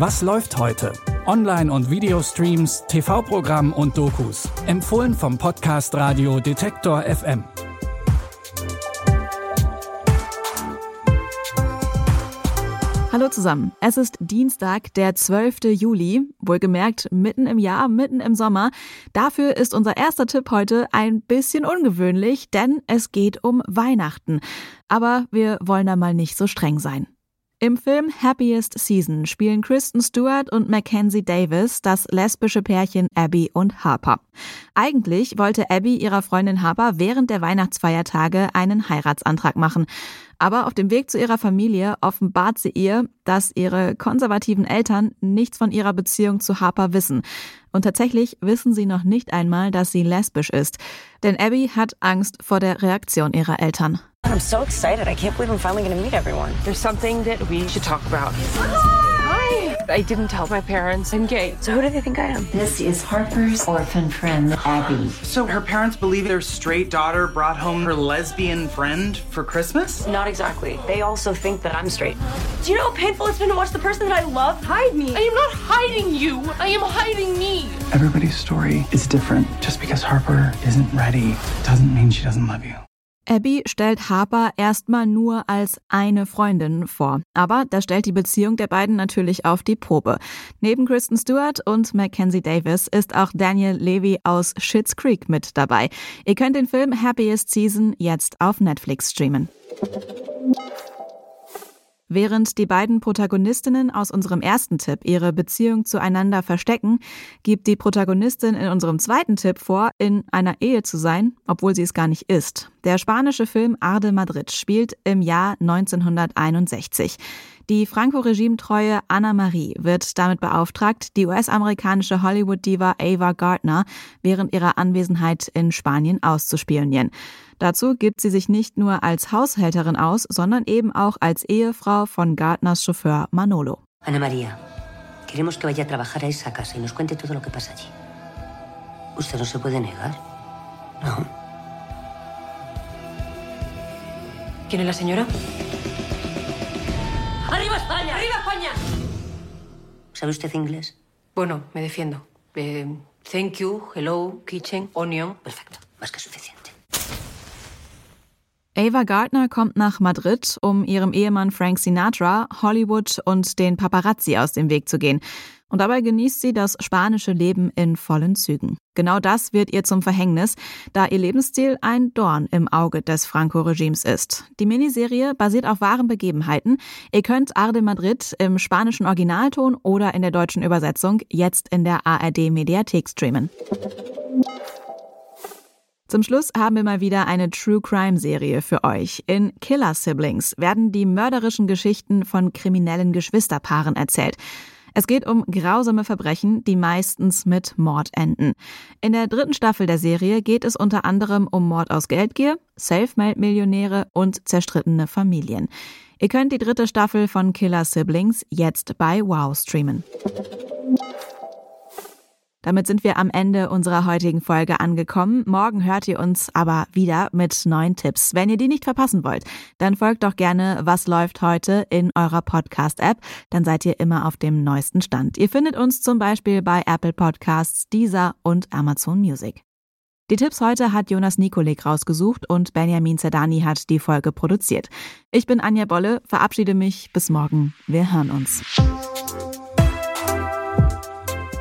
Was läuft heute? Online- und Videostreams, TV-Programm und Dokus. Empfohlen vom Podcast Radio Detektor FM. Hallo zusammen. Es ist Dienstag, der 12. Juli. Wohlgemerkt mitten im Jahr, mitten im Sommer. Dafür ist unser erster Tipp heute ein bisschen ungewöhnlich, denn es geht um Weihnachten. Aber wir wollen da mal nicht so streng sein. Im Film Happiest Season spielen Kristen Stewart und Mackenzie Davis das lesbische Pärchen Abby und Harper. Eigentlich wollte Abby ihrer Freundin Harper während der Weihnachtsfeiertage einen Heiratsantrag machen. Aber auf dem Weg zu ihrer Familie offenbart sie ihr, dass ihre konservativen Eltern nichts von ihrer Beziehung zu Harper wissen. Und tatsächlich wissen sie noch nicht einmal, dass sie lesbisch ist. Denn Abby hat Angst vor der Reaktion ihrer Eltern. I'm so excited. I can't believe I'm finally going to meet everyone. There's something that we should talk about. Hi! I didn't tell my parents I'm gay. So who do they think I am? This is Harper's orphan friend, Abby. So her parents believe their straight daughter brought home her lesbian friend for Christmas? Not exactly. They also think that I'm straight. Do you know how painful it's been to watch the person that I love hide me? I am not hiding you. I am hiding me. Everybody's story is different. Just because Harper isn't ready doesn't mean she doesn't love you. Abby stellt Harper erstmal nur als eine Freundin vor. Aber das stellt die Beziehung der beiden natürlich auf die Probe. Neben Kristen Stewart und Mackenzie Davis ist auch Daniel Levy aus Schitt's Creek mit dabei. Ihr könnt den Film Happiest Season jetzt auf Netflix streamen. Während die beiden Protagonistinnen aus unserem ersten Tipp ihre Beziehung zueinander verstecken, gibt die Protagonistin in unserem zweiten Tipp vor, in einer Ehe zu sein, obwohl sie es gar nicht ist. Der spanische Film Arde Madrid spielt im Jahr 1961. Die Franco-Regime-treue Anna Marie wird damit beauftragt, die US-amerikanische Hollywood-Diva Ava Gardner während ihrer Anwesenheit in Spanien auszuspionieren. Dazu gibt sie sich nicht nur als Haushälterin aus, sondern eben auch als Ehefrau von Gardners Chauffeur Manolo. Ana María, queremos que vaya a trabajar a esa casa y nos cuente todo lo que pasa allí. ¿Usted no se puede negar? No. ¿Quién es la señora? ¡Arriba España! ¡Arriba España! ¿Sabe usted inglés? Bueno, me defiendo. Eh, thank you, hello, kitchen, onion. Perfecto, más que suficiente. Ava Gardner kommt nach Madrid, um ihrem Ehemann Frank Sinatra, Hollywood und den Paparazzi aus dem Weg zu gehen. Und dabei genießt sie das spanische Leben in vollen Zügen. Genau das wird ihr zum Verhängnis, da ihr Lebensstil ein Dorn im Auge des Franco-Regimes ist. Die Miniserie basiert auf wahren Begebenheiten. Ihr könnt Arde Madrid im spanischen Originalton oder in der deutschen Übersetzung jetzt in der ARD-Mediathek streamen. Zum Schluss haben wir mal wieder eine True Crime Serie für euch. In Killer Siblings werden die mörderischen Geschichten von kriminellen Geschwisterpaaren erzählt. Es geht um grausame Verbrechen, die meistens mit Mord enden. In der dritten Staffel der Serie geht es unter anderem um Mord aus Geldgier, Selfmade-Millionäre und zerstrittene Familien. Ihr könnt die dritte Staffel von Killer Siblings jetzt bei Wow streamen. Damit sind wir am Ende unserer heutigen Folge angekommen. Morgen hört ihr uns aber wieder mit neuen Tipps. Wenn ihr die nicht verpassen wollt, dann folgt doch gerne Was läuft heute in eurer Podcast-App. Dann seid ihr immer auf dem neuesten Stand. Ihr findet uns zum Beispiel bei Apple Podcasts, Deezer und Amazon Music. Die Tipps heute hat Jonas Nikolik rausgesucht und Benjamin Zerdani hat die Folge produziert. Ich bin Anja Bolle, verabschiede mich. Bis morgen. Wir hören uns.